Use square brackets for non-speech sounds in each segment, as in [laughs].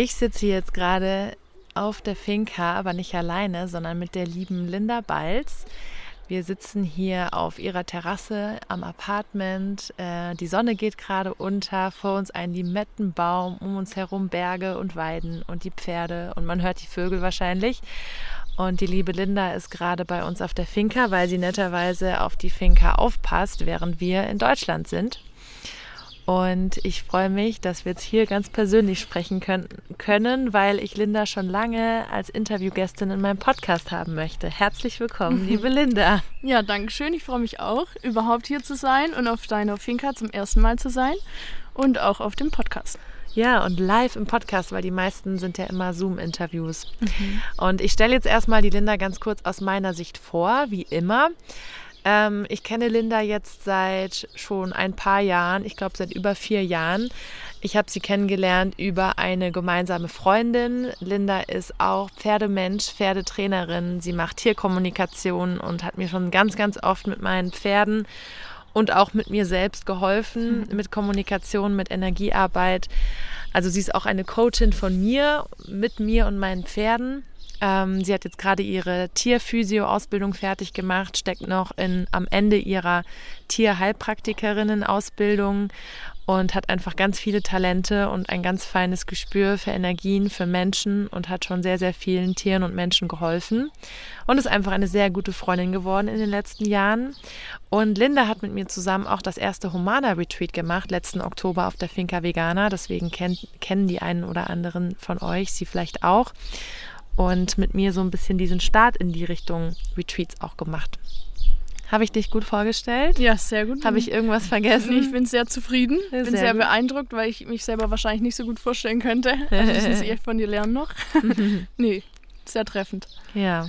Ich sitze jetzt gerade auf der Finca, aber nicht alleine, sondern mit der lieben Linda Balz. Wir sitzen hier auf ihrer Terrasse am Apartment. Äh, die Sonne geht gerade unter, vor uns ein Limettenbaum, um uns herum Berge und Weiden und die Pferde und man hört die Vögel wahrscheinlich. Und die liebe Linda ist gerade bei uns auf der Finca, weil sie netterweise auf die Finca aufpasst, während wir in Deutschland sind. Und ich freue mich, dass wir jetzt hier ganz persönlich sprechen können, können, weil ich Linda schon lange als Interviewgästin in meinem Podcast haben möchte. Herzlich willkommen, [laughs] liebe Linda. Ja, danke schön. Ich freue mich auch, überhaupt hier zu sein und auf deiner Finca zum ersten Mal zu sein und auch auf dem Podcast. Ja, und live im Podcast, weil die meisten sind ja immer Zoom-Interviews. Mhm. Und ich stelle jetzt erstmal die Linda ganz kurz aus meiner Sicht vor, wie immer. Ähm, ich kenne Linda jetzt seit schon ein paar Jahren, ich glaube seit über vier Jahren. Ich habe sie kennengelernt über eine gemeinsame Freundin. Linda ist auch Pferdemensch, Pferdetrainerin. Sie macht Tierkommunikation und hat mir schon ganz, ganz oft mit meinen Pferden und auch mit mir selbst geholfen, mhm. mit Kommunikation, mit Energiearbeit. Also sie ist auch eine Coachin von mir, mit mir und meinen Pferden. Ähm, sie hat jetzt gerade ihre Tierphysio-Ausbildung fertig gemacht, steckt noch in, am Ende ihrer Tierheilpraktikerinnen-Ausbildung und hat einfach ganz viele Talente und ein ganz feines Gespür für Energien, für Menschen und hat schon sehr, sehr vielen Tieren und Menschen geholfen und ist einfach eine sehr gute Freundin geworden in den letzten Jahren. Und Linda hat mit mir zusammen auch das erste Humana Retreat gemacht, letzten Oktober auf der Finca Vegana. Deswegen kennt, kennen die einen oder anderen von euch sie vielleicht auch und mit mir so ein bisschen diesen Start in die Richtung Retreats auch gemacht. Habe ich dich gut vorgestellt? Ja, sehr gut. Habe ich irgendwas vergessen? ich bin sehr zufrieden. Ich bin sehr, sehr beeindruckt, weil ich mich selber wahrscheinlich nicht so gut vorstellen könnte. Also ich muss [laughs] echt von dir lernen noch. [laughs] nee, sehr treffend. Ja.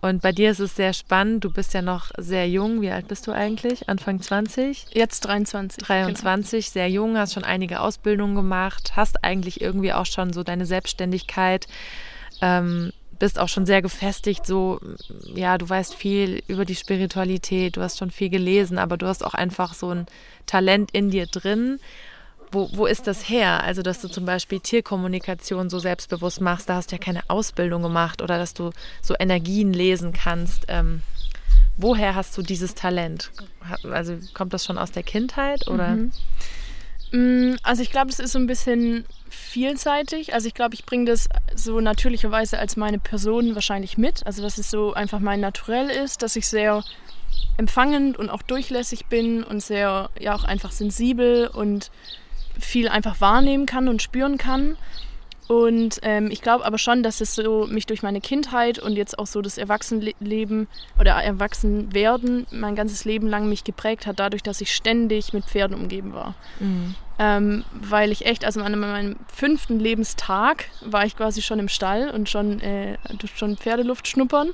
Und bei dir ist es sehr spannend. Du bist ja noch sehr jung. Wie alt bist du eigentlich? Anfang 20? Jetzt 23. 23, genau. sehr jung, hast schon einige Ausbildungen gemacht, hast eigentlich irgendwie auch schon so deine Selbstständigkeit ähm, bist auch schon sehr gefestigt, so, ja, du weißt viel über die Spiritualität, du hast schon viel gelesen, aber du hast auch einfach so ein Talent in dir drin. Wo, wo ist das her? Also, dass du zum Beispiel Tierkommunikation so selbstbewusst machst, da hast du ja keine Ausbildung gemacht oder dass du so Energien lesen kannst. Ähm, woher hast du dieses Talent? Also, kommt das schon aus der Kindheit oder? Mhm. Mm, also ich glaube, es ist so ein bisschen vielseitig. Also ich glaube, ich bringe das so natürlicherweise als meine Person wahrscheinlich mit. Also dass es so einfach mein Naturell ist, dass ich sehr empfangend und auch durchlässig bin und sehr ja auch einfach sensibel und viel einfach wahrnehmen kann und spüren kann. Und ähm, ich glaube aber schon, dass es so mich durch meine Kindheit und jetzt auch so das Erwachsenenleben oder Erwachsenwerden mein ganzes Leben lang mich geprägt hat, dadurch, dass ich ständig mit Pferden umgeben war. Mhm. Ähm, weil ich echt, also an meinem fünften Lebenstag war ich quasi schon im Stall und schon, äh, schon Pferdeluft schnuppern.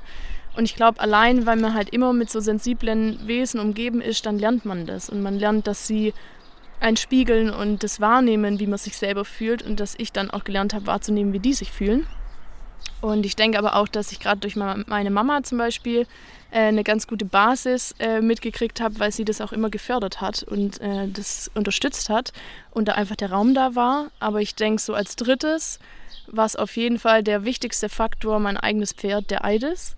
Und ich glaube, allein, weil man halt immer mit so sensiblen Wesen umgeben ist, dann lernt man das. Und man lernt, dass sie ein Spiegeln und das Wahrnehmen, wie man sich selber fühlt und dass ich dann auch gelernt habe wahrzunehmen, wie die sich fühlen. Und ich denke aber auch, dass ich gerade durch meine Mama zum Beispiel äh, eine ganz gute Basis äh, mitgekriegt habe, weil sie das auch immer gefördert hat und äh, das unterstützt hat und da einfach der Raum da war. Aber ich denke, so als drittes war es auf jeden Fall der wichtigste Faktor mein eigenes Pferd, der Eides.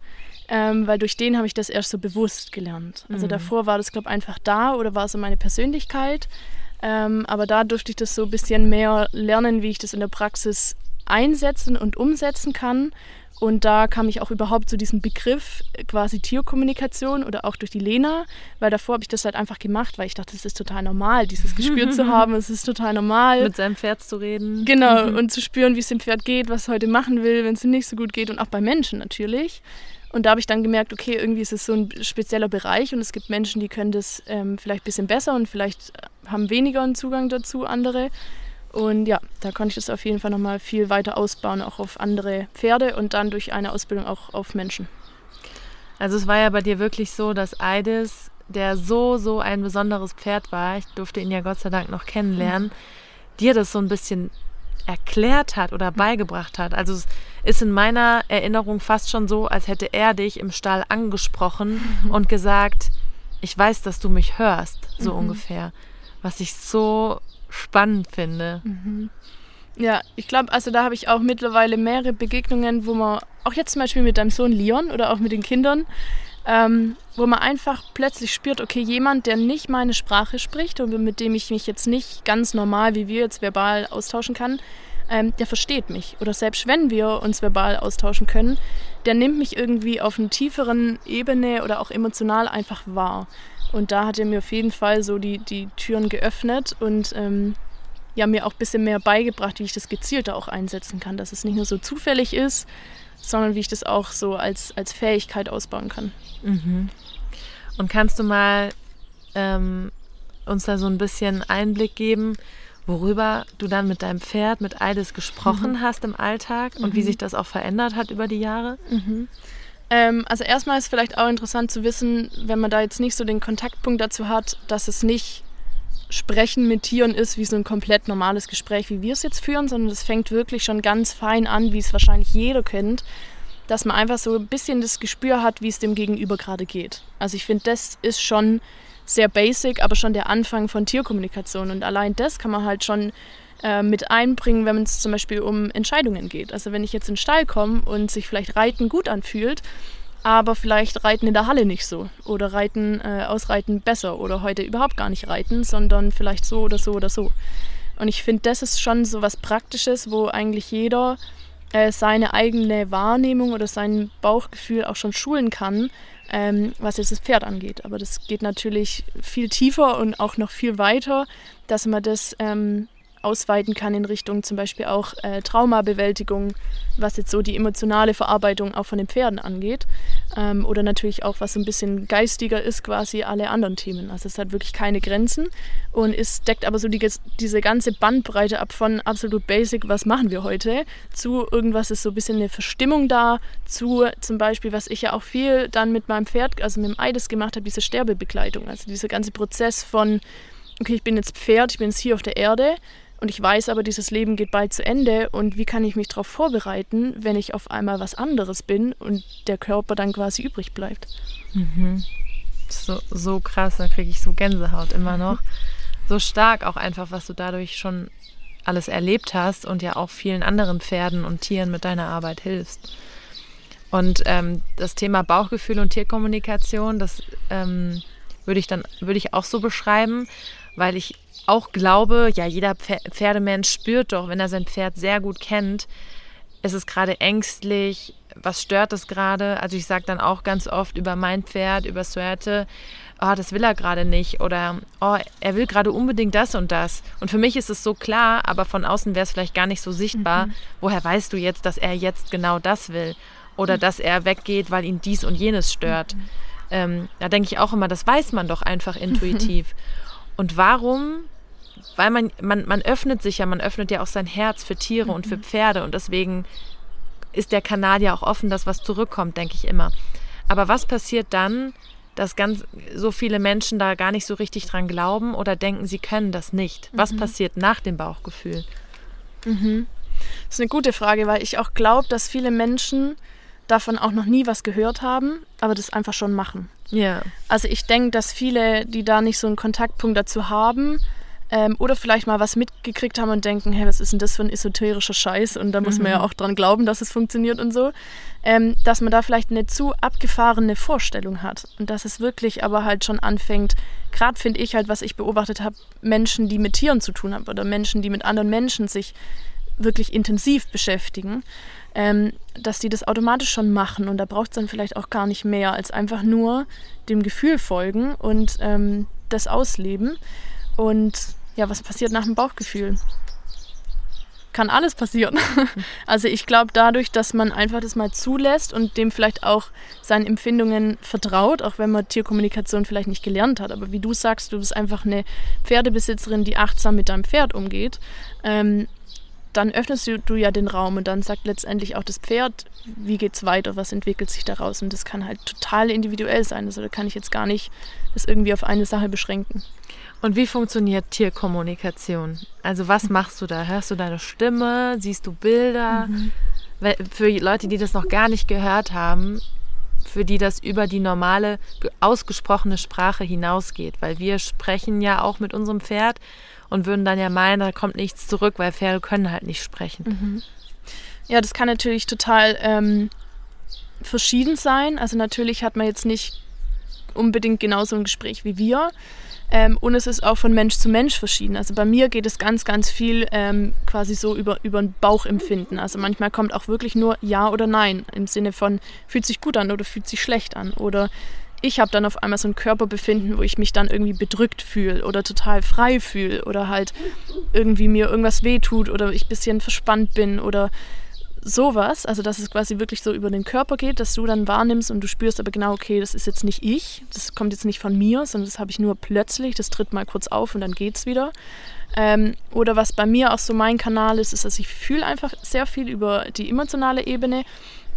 Ähm, weil durch den habe ich das erst so bewusst gelernt. Also mhm. davor war das, glaube ich, einfach da oder war so meine Persönlichkeit. Ähm, aber da durfte ich das so ein bisschen mehr lernen, wie ich das in der Praxis einsetzen und umsetzen kann. Und da kam ich auch überhaupt zu diesem Begriff äh, quasi Tierkommunikation oder auch durch die Lena, weil davor habe ich das halt einfach gemacht, weil ich dachte, es ist total normal, dieses Gespür zu [laughs] haben. Es ist total normal. Mit seinem Pferd zu reden. Genau, und zu spüren, wie es dem Pferd geht, was es heute machen will, wenn es ihm nicht so gut geht und auch bei Menschen natürlich. Und da habe ich dann gemerkt, okay, irgendwie ist es so ein spezieller Bereich und es gibt Menschen, die können das ähm, vielleicht ein bisschen besser und vielleicht haben weniger einen Zugang dazu, andere. Und ja, da konnte ich das auf jeden Fall nochmal viel weiter ausbauen, auch auf andere Pferde und dann durch eine Ausbildung auch auf Menschen. Also es war ja bei dir wirklich so, dass Eides, der so, so ein besonderes Pferd war, ich durfte ihn ja Gott sei Dank noch kennenlernen, mhm. dir das so ein bisschen erklärt hat oder beigebracht hat. Also es ist in meiner Erinnerung fast schon so, als hätte er dich im Stall angesprochen mhm. [laughs] und gesagt, ich weiß, dass du mich hörst, so mhm. ungefähr. Was ich so spannend finde. Mhm. Ja, ich glaube, also da habe ich auch mittlerweile mehrere Begegnungen, wo man, auch jetzt zum Beispiel mit deinem Sohn Leon oder auch mit den Kindern, ähm, wo man einfach plötzlich spürt, okay, jemand, der nicht meine Sprache spricht und mit dem ich mich jetzt nicht ganz normal, wie wir jetzt verbal austauschen kann, ähm, der versteht mich. Oder selbst wenn wir uns verbal austauschen können, der nimmt mich irgendwie auf einer tieferen Ebene oder auch emotional einfach wahr. Und da hat er mir auf jeden Fall so die, die Türen geöffnet und ähm, ja, mir auch ein bisschen mehr beigebracht, wie ich das gezielter auch einsetzen kann. Dass es nicht nur so zufällig ist, sondern wie ich das auch so als, als Fähigkeit ausbauen kann. Mhm. Und kannst du mal ähm, uns da so ein bisschen Einblick geben, worüber du dann mit deinem Pferd, mit Eides gesprochen mhm. hast im Alltag und mhm. wie sich das auch verändert hat über die Jahre? Mhm. Ähm, also erstmal ist vielleicht auch interessant zu wissen, wenn man da jetzt nicht so den Kontaktpunkt dazu hat, dass es nicht Sprechen mit Tieren ist wie so ein komplett normales Gespräch, wie wir es jetzt führen, sondern es fängt wirklich schon ganz fein an, wie es wahrscheinlich jeder kennt, dass man einfach so ein bisschen das Gespür hat, wie es dem Gegenüber gerade geht. Also ich finde, das ist schon sehr basic, aber schon der Anfang von Tierkommunikation. Und allein das kann man halt schon äh, mit einbringen, wenn es zum Beispiel um Entscheidungen geht. Also wenn ich jetzt in den Stall komme und sich vielleicht Reiten gut anfühlt, aber vielleicht Reiten in der Halle nicht so oder Reiten, äh, Ausreiten besser oder heute überhaupt gar nicht reiten, sondern vielleicht so oder so oder so. Und ich finde, das ist schon so was Praktisches, wo eigentlich jeder äh, seine eigene Wahrnehmung oder sein Bauchgefühl auch schon schulen kann, ähm, was jetzt das Pferd angeht. Aber das geht natürlich viel tiefer und auch noch viel weiter, dass man das ähm, ausweiten kann in Richtung zum Beispiel auch äh, Traumabewältigung, was jetzt so die emotionale Verarbeitung auch von den Pferden angeht. Ähm, oder natürlich auch, was so ein bisschen geistiger ist, quasi alle anderen Themen. Also es hat wirklich keine Grenzen und es deckt aber so die, diese ganze Bandbreite ab von absolut basic, was machen wir heute, zu irgendwas ist so ein bisschen eine Verstimmung da, zu zum Beispiel, was ich ja auch viel dann mit meinem Pferd, also mit dem Eides gemacht habe, diese Sterbebegleitung. Also dieser ganze Prozess von okay, ich bin jetzt Pferd, ich bin jetzt hier auf der Erde und ich weiß aber, dieses Leben geht bald zu Ende und wie kann ich mich darauf vorbereiten, wenn ich auf einmal was anderes bin und der Körper dann quasi übrig bleibt. Mhm. So, so krass, da kriege ich so Gänsehaut immer noch. So stark auch einfach, was du dadurch schon alles erlebt hast und ja auch vielen anderen Pferden und Tieren mit deiner Arbeit hilfst. Und ähm, das Thema Bauchgefühl und Tierkommunikation, das ähm, würde ich dann würde ich auch so beschreiben, weil ich auch glaube, ja, jeder Pferdemensch spürt doch, wenn er sein Pferd sehr gut kennt, ist es gerade ängstlich, was stört es gerade? Also ich sage dann auch ganz oft über mein Pferd, über Suerte, oh, das will er gerade nicht oder oh, er will gerade unbedingt das und das. Und für mich ist es so klar, aber von außen wäre es vielleicht gar nicht so sichtbar. Mhm. Woher weißt du jetzt, dass er jetzt genau das will? Oder mhm. dass er weggeht, weil ihn dies und jenes stört? Mhm. Ähm, da denke ich auch immer, das weiß man doch einfach [laughs] intuitiv. Und warum? Weil man, man, man öffnet sich ja, man öffnet ja auch sein Herz für Tiere mhm. und für mhm. Pferde und deswegen ist der Kanal ja auch offen, dass was zurückkommt, denke ich immer. Aber was passiert dann, dass ganz so viele Menschen da gar nicht so richtig dran glauben oder denken, sie können das nicht? Was mhm. passiert nach dem Bauchgefühl? Mhm. Das ist eine gute Frage, weil ich auch glaube, dass viele Menschen davon auch noch nie was gehört haben, aber das einfach schon machen. Ja. Also ich denke, dass viele, die da nicht so einen Kontaktpunkt dazu haben, ähm, oder vielleicht mal was mitgekriegt haben und denken, hey, was ist denn das für ein esoterischer Scheiß? Und da muss mhm. man ja mhm. auch dran glauben, dass es funktioniert und so. Ähm, dass man da vielleicht eine zu abgefahrene Vorstellung hat. Und dass es wirklich aber halt schon anfängt, gerade finde ich halt, was ich beobachtet habe, Menschen, die mit Tieren zu tun haben oder Menschen, die mit anderen Menschen sich wirklich intensiv beschäftigen, ähm, dass die das automatisch schon machen und da braucht es dann vielleicht auch gar nicht mehr als einfach nur dem Gefühl folgen und ähm, das ausleben. Und ja, was passiert nach dem Bauchgefühl? kann alles passieren. [laughs] Also ich glaube, dadurch, dass man einfach das mal zulässt und dem vielleicht auch seinen Empfindungen vertraut, auch wenn man Tierkommunikation vielleicht nicht gelernt hat, aber wie du sagst, du bist einfach eine Pferdebesitzerin, die achtsam mit deinem Pferd umgeht, ähm, dann öffnest du, du ja den Raum und dann sagt letztendlich auch das Pferd, wie geht's weiter, was entwickelt sich daraus und das kann halt total individuell sein. Also da kann ich jetzt gar nicht das irgendwie auf eine Sache beschränken. Und wie funktioniert Tierkommunikation? Also was machst du da? Hörst du deine Stimme? Siehst du Bilder? Mhm. Für Leute, die das noch gar nicht gehört haben, für die das über die normale ausgesprochene Sprache hinausgeht, weil wir sprechen ja auch mit unserem Pferd und würden dann ja meinen, da kommt nichts zurück, weil Pferde können halt nicht sprechen. Mhm. Ja, das kann natürlich total ähm, verschieden sein. Also natürlich hat man jetzt nicht unbedingt genauso ein Gespräch wie wir. Ähm, und es ist auch von Mensch zu Mensch verschieden. Also bei mir geht es ganz, ganz viel ähm, quasi so über, über ein Bauchempfinden. Also manchmal kommt auch wirklich nur Ja oder Nein im Sinne von fühlt sich gut an oder fühlt sich schlecht an. Oder ich habe dann auf einmal so ein Körperbefinden, wo ich mich dann irgendwie bedrückt fühle oder total frei fühle oder halt irgendwie mir irgendwas wehtut oder ich ein bisschen verspannt bin oder sowas, also dass es quasi wirklich so über den Körper geht, dass du dann wahrnimmst und du spürst aber genau, okay, das ist jetzt nicht ich, das kommt jetzt nicht von mir, sondern das habe ich nur plötzlich, das tritt mal kurz auf und dann geht's wieder. Ähm, oder was bei mir auch so mein Kanal ist, ist, dass ich fühle einfach sehr viel über die emotionale Ebene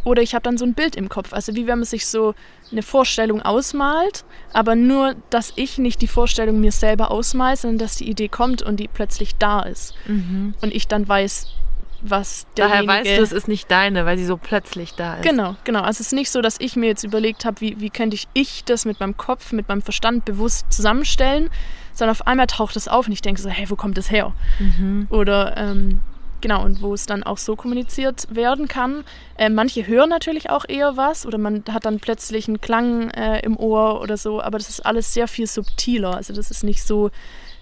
oder ich habe dann so ein Bild im Kopf, also wie wenn man sich so eine Vorstellung ausmalt, aber nur, dass ich nicht die Vorstellung mir selber ausmale, sondern dass die Idee kommt und die plötzlich da ist. Mhm. Und ich dann weiß, was Daher weißt du, es ist nicht deine, weil sie so plötzlich da ist. Genau, genau. Also es ist nicht so, dass ich mir jetzt überlegt habe, wie, wie könnte ich, ich das mit meinem Kopf, mit meinem Verstand bewusst zusammenstellen, sondern auf einmal taucht es auf und ich denke so, hey, wo kommt das her? Mhm. Oder ähm, genau, und wo es dann auch so kommuniziert werden kann. Äh, manche hören natürlich auch eher was oder man hat dann plötzlich einen Klang äh, im Ohr oder so, aber das ist alles sehr viel subtiler. Also das ist nicht so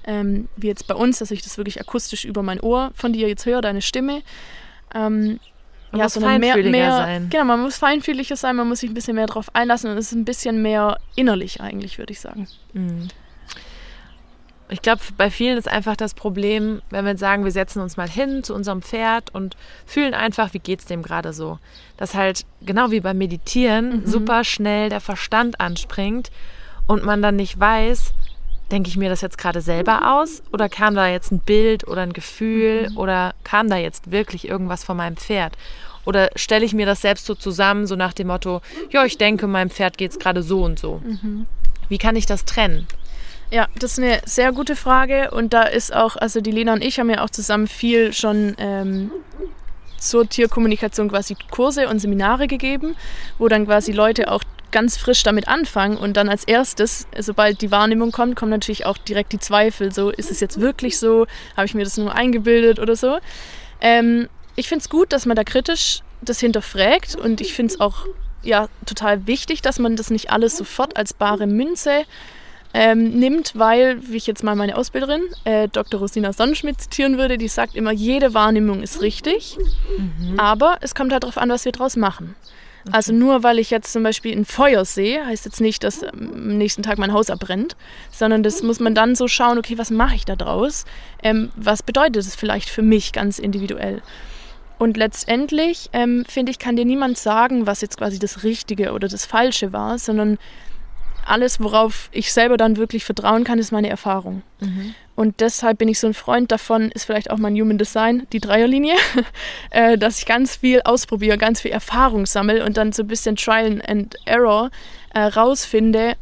ähm, wie jetzt bei uns, dass ich das wirklich akustisch über mein Ohr von dir jetzt höre, deine Stimme. Ähm, man ja, muss feinfühliger mehr, mehr, sein. Genau, man muss feinfühliger sein, man muss sich ein bisschen mehr darauf einlassen und es ist ein bisschen mehr innerlich eigentlich, würde ich sagen. Mhm. Ich glaube, bei vielen ist einfach das Problem, wenn wir sagen, wir setzen uns mal hin zu unserem Pferd und fühlen einfach, wie geht es dem gerade so. Dass halt, genau wie beim Meditieren, mhm. super schnell der Verstand anspringt und man dann nicht weiß, denke ich mir das jetzt gerade selber aus oder kam da jetzt ein Bild oder ein Gefühl mhm. oder kam da jetzt wirklich irgendwas von meinem Pferd? Oder stelle ich mir das selbst so zusammen, so nach dem Motto, ja, ich denke, meinem Pferd geht es gerade so und so. Mhm. Wie kann ich das trennen? Ja, das ist eine sehr gute Frage und da ist auch, also die Lena und ich haben ja auch zusammen viel schon ähm, zur Tierkommunikation quasi Kurse und Seminare gegeben, wo dann quasi Leute auch ganz frisch damit anfangen und dann als erstes, sobald die Wahrnehmung kommt, kommen natürlich auch direkt die Zweifel. So, ist es jetzt wirklich so? Habe ich mir das nur eingebildet oder so? Ähm, ich finde es gut, dass man da kritisch das hinterfragt und ich finde es auch ja, total wichtig, dass man das nicht alles sofort als bare Münze ähm, nimmt, weil, wie ich jetzt mal meine Ausbilderin, äh, Dr. Rosina Sonnenschmidt zitieren würde, die sagt immer, jede Wahrnehmung ist richtig, mhm. aber es kommt halt darauf an, was wir daraus machen. Also nur weil ich jetzt zum Beispiel ein Feuer sehe, heißt jetzt nicht, dass am nächsten Tag mein Haus abbrennt, sondern das muss man dann so schauen, okay, was mache ich da draus? Ähm, was bedeutet es vielleicht für mich ganz individuell? Und letztendlich, ähm, finde ich, kann dir niemand sagen, was jetzt quasi das Richtige oder das Falsche war, sondern alles, worauf ich selber dann wirklich vertrauen kann, ist meine Erfahrung. Mhm. Und deshalb bin ich so ein Freund davon, ist vielleicht auch mein Human Design, die Dreierlinie, [laughs] äh, dass ich ganz viel ausprobiere, ganz viel Erfahrung sammle und dann so ein bisschen Trial and Error äh, rausfinde,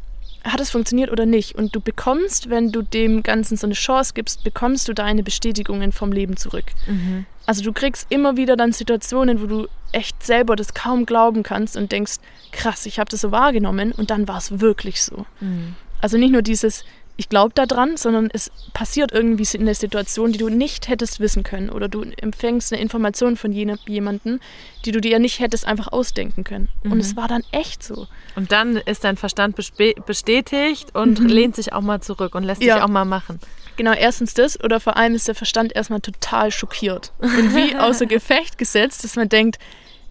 hat es funktioniert oder nicht. Und du bekommst, wenn du dem Ganzen so eine Chance gibst, bekommst du deine Bestätigungen vom Leben zurück. Mhm. Also du kriegst immer wieder dann Situationen, wo du echt selber das kaum glauben kannst und denkst, krass, ich habe das so wahrgenommen und dann war es wirklich so. Mhm. Also nicht nur dieses, ich glaube daran, sondern es passiert irgendwie in der Situation, die du nicht hättest wissen können oder du empfängst eine Information von jemandem, die du dir nicht hättest einfach ausdenken können. Mhm. Und es war dann echt so. Und dann ist dein Verstand bestätigt und mhm. lehnt sich auch mal zurück und lässt ja. sich auch mal machen. Genau, erstens das oder vor allem ist der Verstand erstmal total schockiert und wie [laughs] außer Gefecht gesetzt, dass man denkt,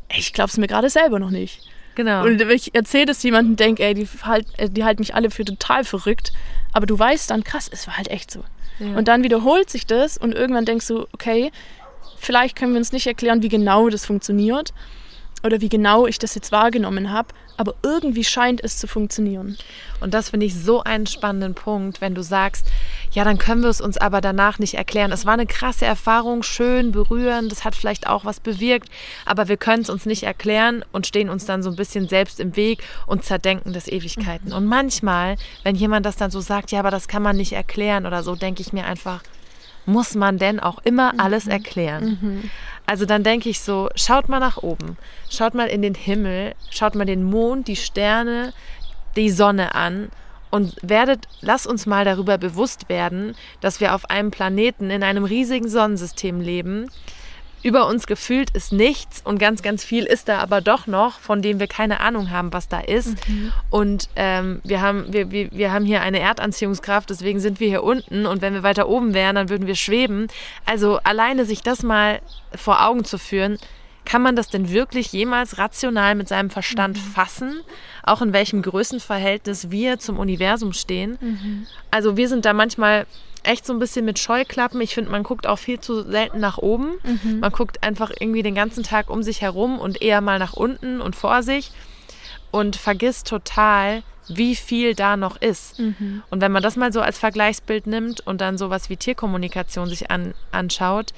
ey, ich glaube es mir gerade selber noch nicht. Genau. Und ich erzähle das jemandem, denke, ey, die, halt, äh, die halten mich alle für total verrückt. Aber du weißt dann, krass, es war halt echt so. Ja. Und dann wiederholt sich das und irgendwann denkst du, okay, vielleicht können wir uns nicht erklären, wie genau das funktioniert oder wie genau ich das jetzt wahrgenommen habe, aber irgendwie scheint es zu funktionieren. Und das finde ich so einen spannenden Punkt, wenn du sagst, ja, dann können wir es uns aber danach nicht erklären. Es war eine krasse Erfahrung, schön, berührend, das hat vielleicht auch was bewirkt, aber wir können es uns nicht erklären und stehen uns dann so ein bisschen selbst im Weg und zerdenken das Ewigkeiten. Mhm. Und manchmal, wenn jemand das dann so sagt, ja, aber das kann man nicht erklären oder so, denke ich mir einfach, muss man denn auch immer mhm. alles erklären? Mhm. Also dann denke ich so, schaut mal nach oben, schaut mal in den Himmel, schaut mal den Mond, die Sterne, die Sonne an und werdet, lasst uns mal darüber bewusst werden, dass wir auf einem Planeten in einem riesigen Sonnensystem leben, über uns gefühlt ist nichts und ganz, ganz viel ist da aber doch noch, von dem wir keine Ahnung haben, was da ist. Mhm. Und ähm, wir, haben, wir, wir, wir haben hier eine Erdanziehungskraft, deswegen sind wir hier unten und wenn wir weiter oben wären, dann würden wir schweben. Also alleine sich das mal vor Augen zu führen, kann man das denn wirklich jemals rational mit seinem Verstand mhm. fassen? Auch in welchem Größenverhältnis wir zum Universum stehen? Mhm. Also wir sind da manchmal echt so ein bisschen mit Scheuklappen. Ich finde, man guckt auch viel zu selten nach oben. Mhm. Man guckt einfach irgendwie den ganzen Tag um sich herum und eher mal nach unten und vor sich und vergisst total, wie viel da noch ist. Mhm. Und wenn man das mal so als Vergleichsbild nimmt und dann sowas wie Tierkommunikation sich an, anschaut,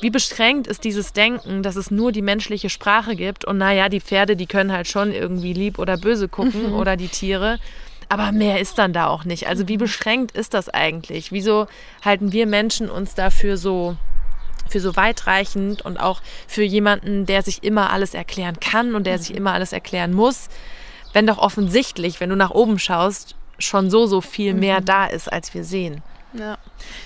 wie beschränkt ist dieses Denken, dass es nur die menschliche Sprache gibt und naja, die Pferde, die können halt schon irgendwie lieb oder böse gucken mhm. oder die Tiere. Aber mehr ist dann da auch nicht. Also wie beschränkt ist das eigentlich? Wieso halten wir Menschen uns dafür so für so weitreichend und auch für jemanden, der sich immer alles erklären kann und der sich immer alles erklären muss, wenn doch offensichtlich, wenn du nach oben schaust, schon so, so viel mehr mhm. da ist, als wir sehen. Ja.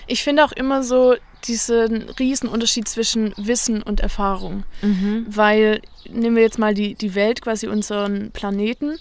Ich finde auch immer so diesen Riesenunterschied zwischen Wissen und Erfahrung. Mhm. Weil, nehmen wir jetzt mal die, die Welt, quasi unseren Planeten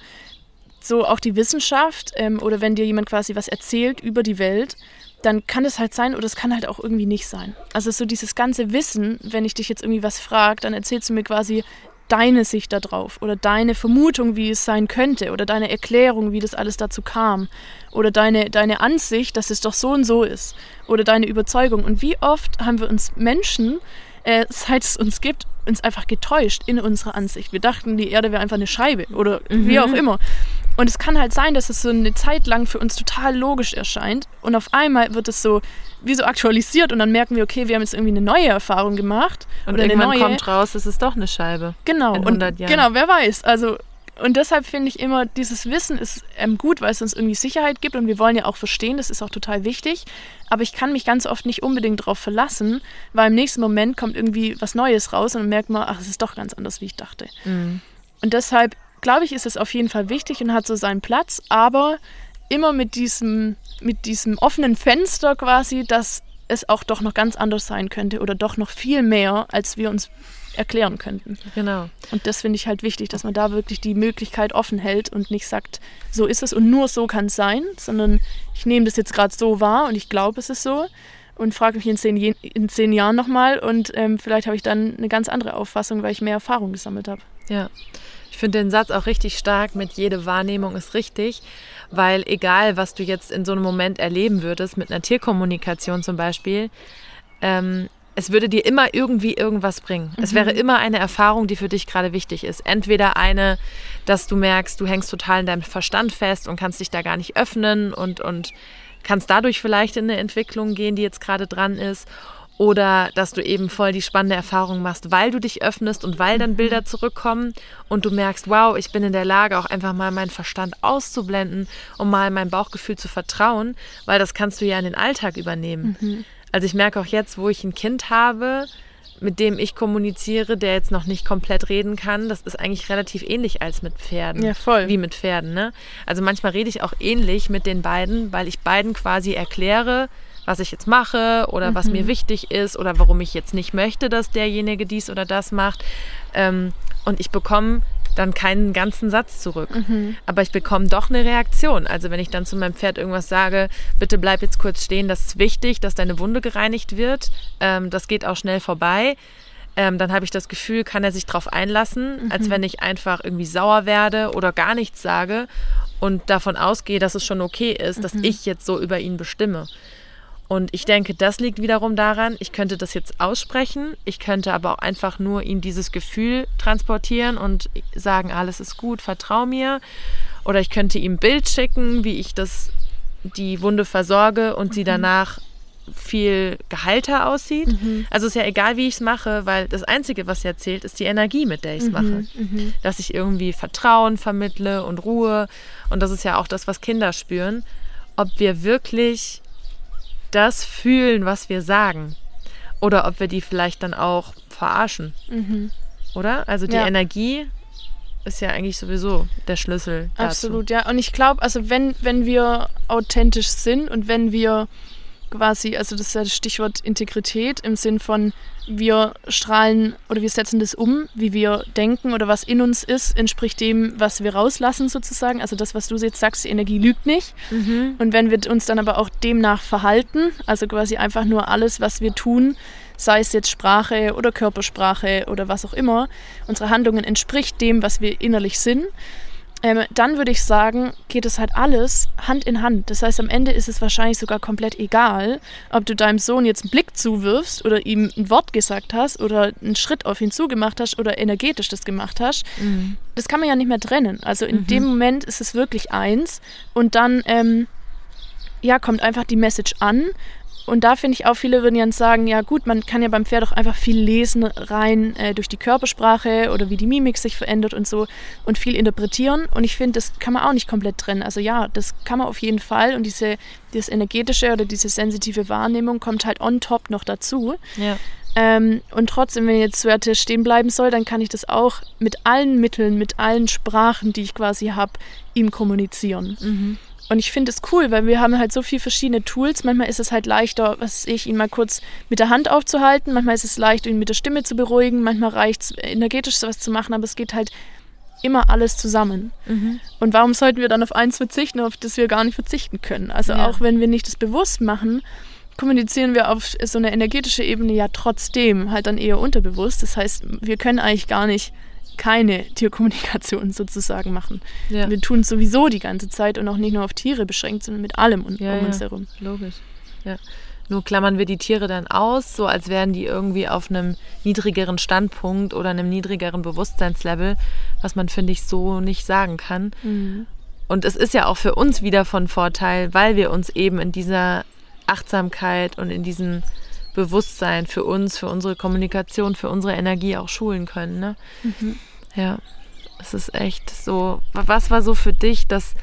so auch die Wissenschaft ähm, oder wenn dir jemand quasi was erzählt über die Welt, dann kann es halt sein oder es kann halt auch irgendwie nicht sein. Also so dieses ganze Wissen, wenn ich dich jetzt irgendwie was frage, dann erzählst du mir quasi deine Sicht darauf oder deine Vermutung, wie es sein könnte oder deine Erklärung, wie das alles dazu kam oder deine, deine Ansicht, dass es doch so und so ist oder deine Überzeugung. Und wie oft haben wir uns Menschen, äh, [laughs] seit es uns gibt, uns einfach getäuscht in unserer Ansicht. Wir dachten, die Erde wäre einfach eine Scheibe oder mhm. wie auch immer. Und es kann halt sein, dass es so eine Zeit lang für uns total logisch erscheint und auf einmal wird es so wie so aktualisiert und dann merken wir, okay, wir haben jetzt irgendwie eine neue Erfahrung gemacht. Und oder irgendwann eine neue. kommt raus, es ist doch eine Scheibe. Genau. In 100 und, Jahren. Genau, wer weiß. Also und deshalb finde ich immer, dieses Wissen ist ähm, gut, weil es uns irgendwie Sicherheit gibt und wir wollen ja auch verstehen, das ist auch total wichtig. Aber ich kann mich ganz oft nicht unbedingt darauf verlassen, weil im nächsten Moment kommt irgendwie was Neues raus und dann merkt man, ach, es ist doch ganz anders, wie ich dachte. Mhm. Und deshalb glaube ich, ist es auf jeden Fall wichtig und hat so seinen Platz, aber immer mit diesem, mit diesem offenen Fenster quasi, dass es auch doch noch ganz anders sein könnte oder doch noch viel mehr, als wir uns erklären könnten. Genau. Und das finde ich halt wichtig, dass man da wirklich die Möglichkeit offen hält und nicht sagt, so ist es und nur so kann es sein, sondern ich nehme das jetzt gerade so wahr und ich glaube, es ist so und frage mich in zehn, in zehn Jahren nochmal und ähm, vielleicht habe ich dann eine ganz andere Auffassung, weil ich mehr Erfahrung gesammelt habe. Ja. Ich finde den Satz auch richtig stark mit jede Wahrnehmung ist richtig, weil egal, was du jetzt in so einem Moment erleben würdest, mit einer Tierkommunikation zum Beispiel, ähm, es würde dir immer irgendwie irgendwas bringen. Mhm. Es wäre mhm. immer eine Erfahrung, die für dich gerade wichtig ist. Entweder eine, dass du merkst, du hängst total in deinem Verstand fest und kannst dich da gar nicht öffnen und, und kannst dadurch vielleicht in eine Entwicklung gehen, die jetzt gerade dran ist. Oder dass du eben voll die spannende Erfahrung machst, weil du dich öffnest und weil dann Bilder zurückkommen und du merkst, wow, ich bin in der Lage, auch einfach mal meinen Verstand auszublenden und mal meinem Bauchgefühl zu vertrauen, weil das kannst du ja in den Alltag übernehmen. Mhm. Also ich merke auch jetzt, wo ich ein Kind habe, mit dem ich kommuniziere, der jetzt noch nicht komplett reden kann, das ist eigentlich relativ ähnlich als mit Pferden. Ja, voll. Wie mit Pferden, ne? Also manchmal rede ich auch ähnlich mit den beiden, weil ich beiden quasi erkläre, was ich jetzt mache oder mhm. was mir mhm. wichtig ist oder warum ich jetzt nicht möchte, dass derjenige dies oder das macht. Ähm, und ich bekomme dann keinen ganzen Satz zurück. Mhm. Aber ich bekomme doch eine Reaktion. Also wenn ich dann zu meinem Pferd irgendwas sage, bitte bleib jetzt kurz stehen, das ist wichtig, dass deine Wunde gereinigt wird, ähm, das geht auch schnell vorbei. Ähm, dann habe ich das Gefühl, kann er sich darauf einlassen, mhm. als wenn ich einfach irgendwie sauer werde oder gar nichts sage und davon ausgehe, dass es schon okay ist, dass mhm. ich jetzt so über ihn bestimme. Und ich denke, das liegt wiederum daran, ich könnte das jetzt aussprechen, ich könnte aber auch einfach nur ihm dieses Gefühl transportieren und sagen, alles ist gut, vertrau mir. Oder ich könnte ihm ein Bild schicken, wie ich das, die Wunde versorge und mhm. sie danach viel geheilter aussieht. Mhm. Also ist ja egal, wie ich es mache, weil das Einzige, was ja zählt, ist die Energie, mit der ich es mhm. mache. Mhm. Dass ich irgendwie Vertrauen vermittle und Ruhe. Und das ist ja auch das, was Kinder spüren. Ob wir wirklich das fühlen, was wir sagen. Oder ob wir die vielleicht dann auch verarschen. Mhm. Oder? Also die ja. Energie ist ja eigentlich sowieso der Schlüssel. Dazu. Absolut, ja. Und ich glaube, also wenn, wenn wir authentisch sind und wenn wir quasi, also das ist ja das Stichwort Integrität im Sinn von, wir strahlen oder wir setzen das um, wie wir denken oder was in uns ist, entspricht dem, was wir rauslassen sozusagen. Also das, was du jetzt sagst, die Energie lügt nicht. Mhm. Und wenn wir uns dann aber auch demnach verhalten, also quasi einfach nur alles, was wir tun, sei es jetzt Sprache oder Körpersprache oder was auch immer, unsere Handlungen entspricht dem, was wir innerlich sind, ähm, dann würde ich sagen, geht es halt alles Hand in Hand. Das heißt, am Ende ist es wahrscheinlich sogar komplett egal, ob du deinem Sohn jetzt einen Blick zuwirfst oder ihm ein Wort gesagt hast oder einen Schritt auf ihn zugemacht hast oder energetisch das gemacht hast. Mhm. Das kann man ja nicht mehr trennen. Also in mhm. dem Moment ist es wirklich eins und dann ähm, ja, kommt einfach die Message an und da finde ich auch, viele würden ja sagen, ja gut, man kann ja beim Pferd auch einfach viel lesen rein äh, durch die Körpersprache oder wie die Mimik sich verändert und so und viel interpretieren. Und ich finde, das kann man auch nicht komplett trennen. Also ja, das kann man auf jeden Fall und diese, dieses energetische oder diese sensitive Wahrnehmung kommt halt on top noch dazu. Ja. Ähm, und trotzdem, wenn jetzt Werte stehen bleiben soll, dann kann ich das auch mit allen Mitteln, mit allen Sprachen, die ich quasi habe, ihm kommunizieren. Mhm. Und ich finde es cool, weil wir haben halt so viele verschiedene Tools. Manchmal ist es halt leichter, was ich, ihn mal kurz mit der Hand aufzuhalten. Manchmal ist es leicht, ihn mit der Stimme zu beruhigen. Manchmal reicht es, energetisch sowas zu machen. Aber es geht halt immer alles zusammen. Mhm. Und warum sollten wir dann auf eins verzichten, auf das wir gar nicht verzichten können? Also ja. auch wenn wir nicht das bewusst machen, kommunizieren wir auf so einer energetischen Ebene ja trotzdem halt dann eher unterbewusst. Das heißt, wir können eigentlich gar nicht keine Tierkommunikation sozusagen machen. Ja. Wir tun es sowieso die ganze Zeit und auch nicht nur auf Tiere beschränkt, sondern mit allem um, ja, um uns herum. Logisch. Ja. Nur klammern wir die Tiere dann aus, so als wären die irgendwie auf einem niedrigeren Standpunkt oder einem niedrigeren Bewusstseinslevel, was man, finde ich, so nicht sagen kann. Mhm. Und es ist ja auch für uns wieder von Vorteil, weil wir uns eben in dieser Achtsamkeit und in diesem Bewusstsein für uns, für unsere Kommunikation, für unsere Energie auch schulen können. Ne? Mhm. Ja, es ist echt so. Was war so für dich das,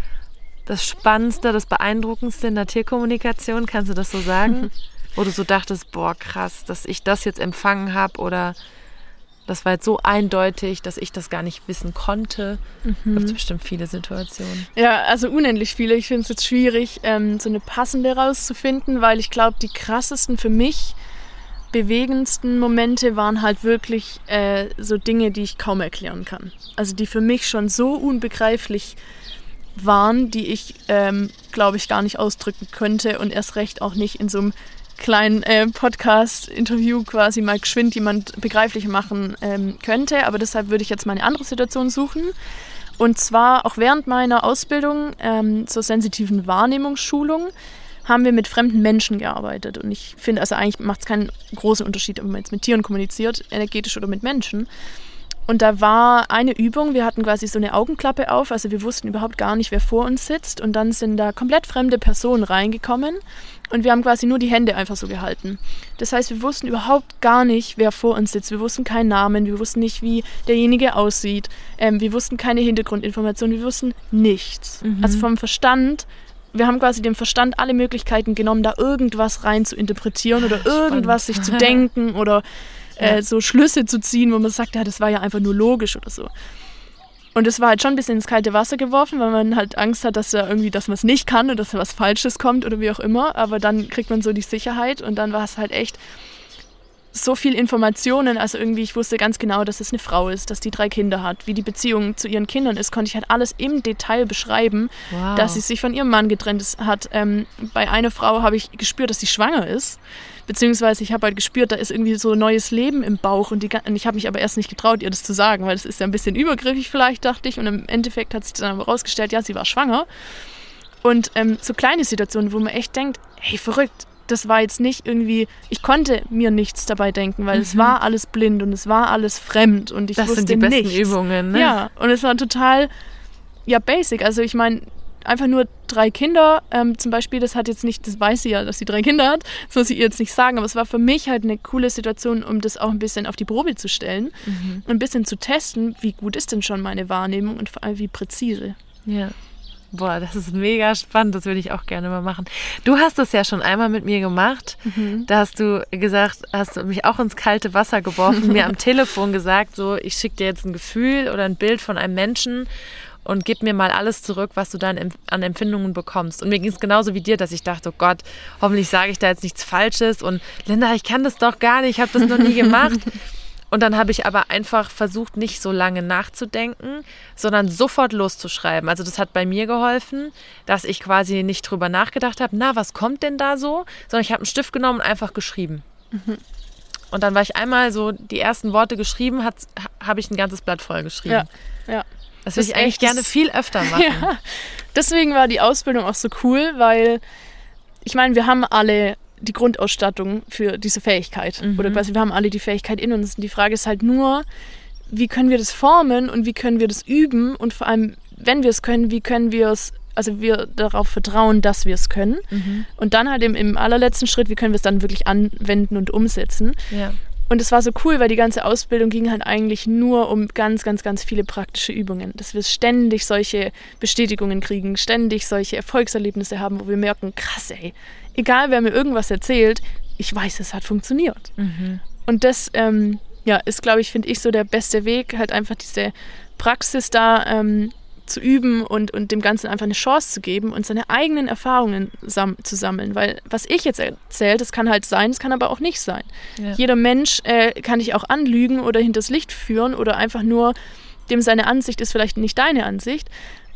das Spannendste, das Beeindruckendste in der Tierkommunikation? Kannst du das so sagen? [laughs] Wo du so dachtest, boah, krass, dass ich das jetzt empfangen habe oder das war jetzt so eindeutig, dass ich das gar nicht wissen konnte. Mhm. Gibt es bestimmt viele Situationen. Ja, also unendlich viele. Ich finde es jetzt schwierig, ähm, so eine passende rauszufinden, weil ich glaube, die krassesten für mich bewegendsten Momente waren halt wirklich äh, so Dinge, die ich kaum erklären kann. Also die für mich schon so unbegreiflich waren, die ich, ähm, glaube ich, gar nicht ausdrücken könnte und erst recht auch nicht in so einem kleinen äh, Podcast-Interview quasi mal geschwind jemand begreiflich machen ähm, könnte. Aber deshalb würde ich jetzt mal eine andere Situation suchen. Und zwar auch während meiner Ausbildung ähm, zur sensitiven Wahrnehmungsschulung haben wir mit fremden Menschen gearbeitet. Und ich finde, also eigentlich macht es keinen großen Unterschied, ob man jetzt mit Tieren kommuniziert, energetisch oder mit Menschen. Und da war eine Übung, wir hatten quasi so eine Augenklappe auf, also wir wussten überhaupt gar nicht, wer vor uns sitzt. Und dann sind da komplett fremde Personen reingekommen und wir haben quasi nur die Hände einfach so gehalten. Das heißt, wir wussten überhaupt gar nicht, wer vor uns sitzt. Wir wussten keinen Namen, wir wussten nicht, wie derjenige aussieht. Ähm, wir wussten keine Hintergrundinformationen, wir wussten nichts. Mhm. Also vom Verstand wir haben quasi dem Verstand alle Möglichkeiten genommen, da irgendwas rein zu interpretieren oder irgendwas Spannend. sich zu denken oder äh, so Schlüsse zu ziehen, wo man sagt, ja, das war ja einfach nur logisch oder so. Und es war halt schon ein bisschen ins kalte Wasser geworfen, weil man halt Angst hat, dass er irgendwie, dass man es nicht kann oder dass da was Falsches kommt oder wie auch immer. Aber dann kriegt man so die Sicherheit und dann war es halt echt so viel Informationen. Also irgendwie, ich wusste ganz genau, dass es eine Frau ist, dass die drei Kinder hat, wie die Beziehung zu ihren Kindern ist, konnte ich halt alles im Detail beschreiben, wow. dass sie sich von ihrem Mann getrennt hat. Ähm, bei einer Frau habe ich gespürt, dass sie schwanger ist. Beziehungsweise ich habe halt gespürt, da ist irgendwie so neues Leben im Bauch und, die, und ich habe mich aber erst nicht getraut, ihr das zu sagen, weil das ist ja ein bisschen übergriffig vielleicht, dachte ich. Und im Endeffekt hat sich dann aber rausgestellt, ja, sie war schwanger. Und ähm, so kleine Situationen, wo man echt denkt, hey, verrückt, das war jetzt nicht irgendwie, ich konnte mir nichts dabei denken, weil mhm. es war alles blind und es war alles fremd und ich das wusste sind die besten nichts. Übungen, ne? Ja, und es war total, ja, basic. Also ich meine, einfach nur drei Kinder, ähm, zum Beispiel, das hat jetzt nicht, das weiß sie ja, dass sie drei Kinder hat, das muss ich ihr jetzt nicht sagen, aber es war für mich halt eine coole Situation, um das auch ein bisschen auf die Probe zu stellen mhm. und ein bisschen zu testen, wie gut ist denn schon meine Wahrnehmung und vor allem wie präzise. Ja. Boah, das ist mega spannend. Das würde ich auch gerne mal machen. Du hast das ja schon einmal mit mir gemacht. Mhm. Da hast du gesagt, hast du mich auch ins kalte Wasser geworfen, mir am [laughs] Telefon gesagt, so, ich schicke dir jetzt ein Gefühl oder ein Bild von einem Menschen und gib mir mal alles zurück, was du dann an Empfindungen bekommst. Und mir ging es genauso wie dir, dass ich dachte, oh Gott, hoffentlich sage ich da jetzt nichts Falsches und Linda, ich kann das doch gar nicht, ich habe das noch nie [laughs] gemacht. Und dann habe ich aber einfach versucht, nicht so lange nachzudenken, sondern sofort loszuschreiben. Also das hat bei mir geholfen, dass ich quasi nicht drüber nachgedacht habe, na, was kommt denn da so? Sondern ich habe einen Stift genommen und einfach geschrieben. Mhm. Und dann war ich einmal so die ersten Worte geschrieben, habe ich ein ganzes Blatt voll geschrieben. Ja, ja. Das würde ich eigentlich gerne viel öfter [laughs] machen. Ja. Deswegen war die Ausbildung auch so cool, weil ich meine, wir haben alle die Grundausstattung für diese Fähigkeit. Mhm. Oder quasi wir haben alle die Fähigkeit in uns. Und die Frage ist halt nur, wie können wir das formen und wie können wir das üben und vor allem, wenn wir es können, wie können wir es, also wir darauf vertrauen, dass wir es können. Mhm. Und dann halt im, im allerletzten Schritt, wie können wir es dann wirklich anwenden und umsetzen. Ja. Und es war so cool, weil die ganze Ausbildung ging halt eigentlich nur um ganz, ganz, ganz viele praktische Übungen. Dass wir ständig solche Bestätigungen kriegen, ständig solche Erfolgserlebnisse haben, wo wir merken, krass, ey, egal wer mir irgendwas erzählt, ich weiß, es hat funktioniert. Mhm. Und das ähm, ja, ist, glaube ich, finde ich, so der beste Weg, halt einfach diese Praxis da ähm, zu üben und, und dem Ganzen einfach eine Chance zu geben und seine eigenen Erfahrungen sam zu sammeln. Weil was ich jetzt erzähle, das kann halt sein, das kann aber auch nicht sein. Ja. Jeder Mensch äh, kann dich auch anlügen oder hinters Licht führen oder einfach nur, dem seine Ansicht ist vielleicht nicht deine Ansicht.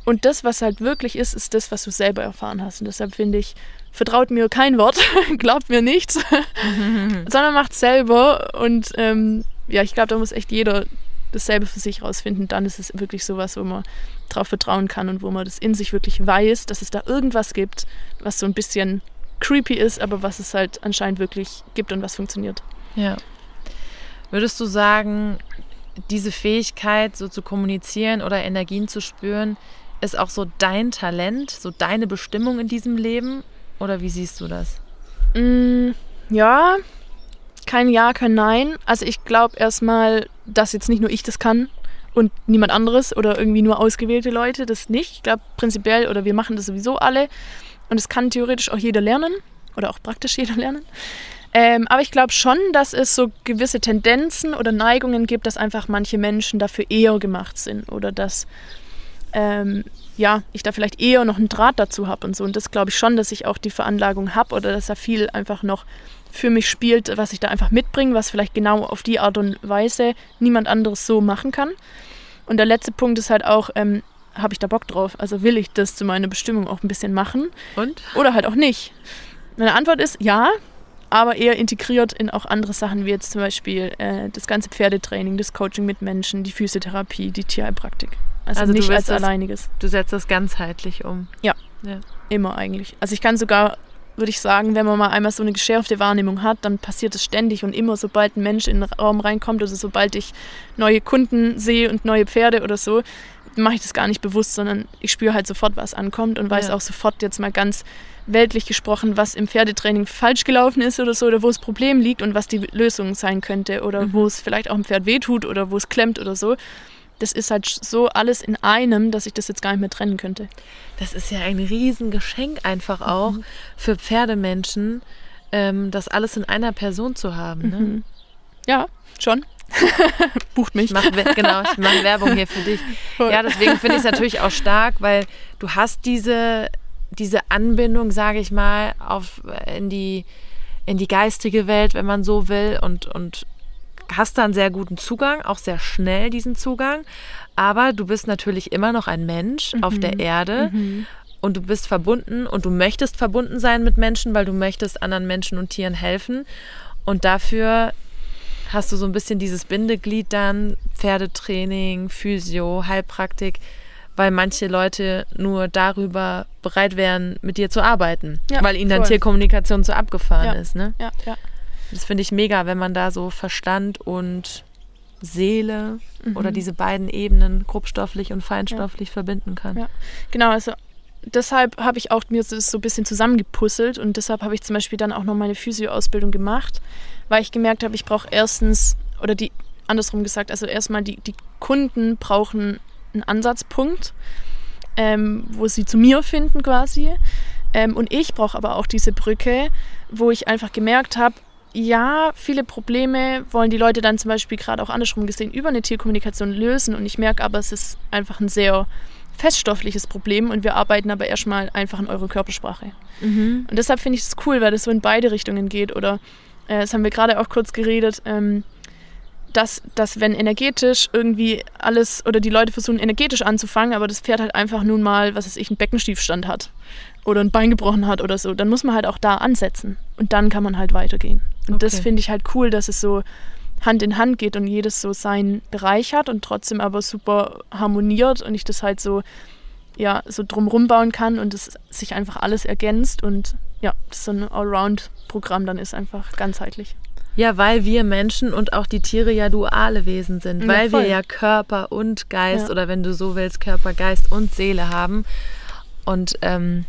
Und das, was halt wirklich ist, ist das, was du selber erfahren hast. Und deshalb finde ich, vertraut mir kein Wort, [laughs] glaubt mir nichts, [laughs] sondern macht selber. Und ähm, ja, ich glaube, da muss echt jeder dasselbe für sich rausfinden. Dann ist es wirklich sowas, wo man drauf vertrauen kann und wo man das in sich wirklich weiß, dass es da irgendwas gibt, was so ein bisschen creepy ist, aber was es halt anscheinend wirklich gibt und was funktioniert. Ja. Würdest du sagen, diese Fähigkeit, so zu kommunizieren oder Energien zu spüren, ist auch so dein Talent, so deine Bestimmung in diesem Leben? Oder wie siehst du das? Mm, ja, kein Ja, kein Nein. Also ich glaube erstmal, dass jetzt nicht nur ich das kann und niemand anderes oder irgendwie nur ausgewählte Leute, das nicht. Ich glaube prinzipiell, oder wir machen das sowieso alle und es kann theoretisch auch jeder lernen oder auch praktisch [laughs] jeder lernen. Ähm, aber ich glaube schon, dass es so gewisse Tendenzen oder Neigungen gibt, dass einfach manche Menschen dafür eher gemacht sind oder dass ähm, ja, ich da vielleicht eher noch einen Draht dazu habe und so. Und das glaube ich schon, dass ich auch die Veranlagung habe oder dass da viel einfach noch für mich spielt, was ich da einfach mitbringe, was vielleicht genau auf die Art und Weise niemand anderes so machen kann. Und der letzte Punkt ist halt auch, ähm, habe ich da Bock drauf? Also will ich das zu meiner Bestimmung auch ein bisschen machen? Und? Oder halt auch nicht. Meine Antwort ist ja, aber eher integriert in auch andere Sachen, wie jetzt zum Beispiel äh, das ganze Pferdetraining, das Coaching mit Menschen, die Physiotherapie, die Tierheilpraktik. Also, also nicht als das, alleiniges. Du setzt das ganzheitlich um. Ja, ja, immer eigentlich. Also ich kann sogar, würde ich sagen, wenn man mal einmal so eine geschärfte Wahrnehmung hat, dann passiert es ständig und immer, sobald ein Mensch in den Raum reinkommt, also sobald ich neue Kunden sehe und neue Pferde oder so, mache ich das gar nicht bewusst, sondern ich spüre halt sofort, was ankommt und weiß ja. auch sofort jetzt mal ganz weltlich gesprochen, was im Pferdetraining falsch gelaufen ist oder so, oder wo das Problem liegt und was die Lösung sein könnte oder mhm. wo es vielleicht auch im Pferd wehtut oder wo es klemmt oder so. Das ist halt so alles in einem, dass ich das jetzt gar nicht mehr trennen könnte. Das ist ja ein Riesengeschenk einfach auch mhm. für Pferdemenschen, ähm, das alles in einer Person zu haben. Ne? Mhm. Ja, schon. [laughs] Bucht mich. Ich mach, genau, ich mache Werbung hier für dich. Voll. Ja, deswegen finde ich es natürlich auch stark, weil du hast diese diese Anbindung, sage ich mal, auf, in, die, in die geistige Welt, wenn man so will, und, und hast da einen sehr guten Zugang, auch sehr schnell diesen Zugang. Aber du bist natürlich immer noch ein Mensch mhm. auf der mhm. Erde. Mhm. Und du bist verbunden und du möchtest verbunden sein mit Menschen, weil du möchtest anderen Menschen und Tieren helfen. Und dafür hast du so ein bisschen dieses Bindeglied dann, Pferdetraining, Physio, Heilpraktik, weil manche Leute nur darüber bereit wären, mit dir zu arbeiten, Ja, weil ihnen dann voll. Tierkommunikation zu abgefahren Ja. ist. Ne? Ja, ja. Das finde ich mega, wenn man da so Verstand und Seele Mhm. oder diese beiden Ebenen, grobstofflich und feinstofflich, verbinden kann. Ja. Genau, also deshalb habe ich auch mir das so ein bisschen zusammengepuzzelt und deshalb habe ich zum Beispiel dann auch noch meine Physio-Ausbildung gemacht, weil ich gemerkt habe, ich brauche erstens, oder die, andersrum gesagt, also erstmal die, die Kunden brauchen einen Ansatzpunkt, ähm, wo sie zu mir finden quasi. Ähm, und ich brauche aber auch diese Brücke, wo ich einfach gemerkt habe, ja, viele Probleme wollen die Leute dann zum Beispiel gerade auch andersrum gesehen über eine Tierkommunikation lösen. Und ich merke aber, es ist einfach ein sehr feststoffliches Problem und wir arbeiten aber erstmal einfach in eurer Körpersprache. Mhm. Und deshalb finde ich es cool, weil das so in beide Richtungen geht. Oder äh, das haben wir gerade auch kurz geredet, ähm, dass, dass wenn energetisch irgendwie alles oder die Leute versuchen energetisch anzufangen, aber das Pferd halt einfach nun mal, was weiß ich, einen Beckenstiefstand hat oder ein Bein gebrochen hat oder so, dann muss man halt auch da ansetzen und dann kann man halt weitergehen. Und das Okay. finde ich halt cool, dass es so Hand in Hand geht und jedes so seinen Bereich hat und trotzdem aber super harmoniert und ich das halt so ja, so drumrum bauen kann und es sich einfach alles ergänzt und ja, das so ein Allround-Programm dann ist einfach ganzheitlich. Ja, weil wir Menschen und auch die Tiere ja duale Wesen sind, Ja, weil wir voll. ja Körper und Geist Ja. oder wenn du so willst, Körper, Geist und Seele haben. Und ähm,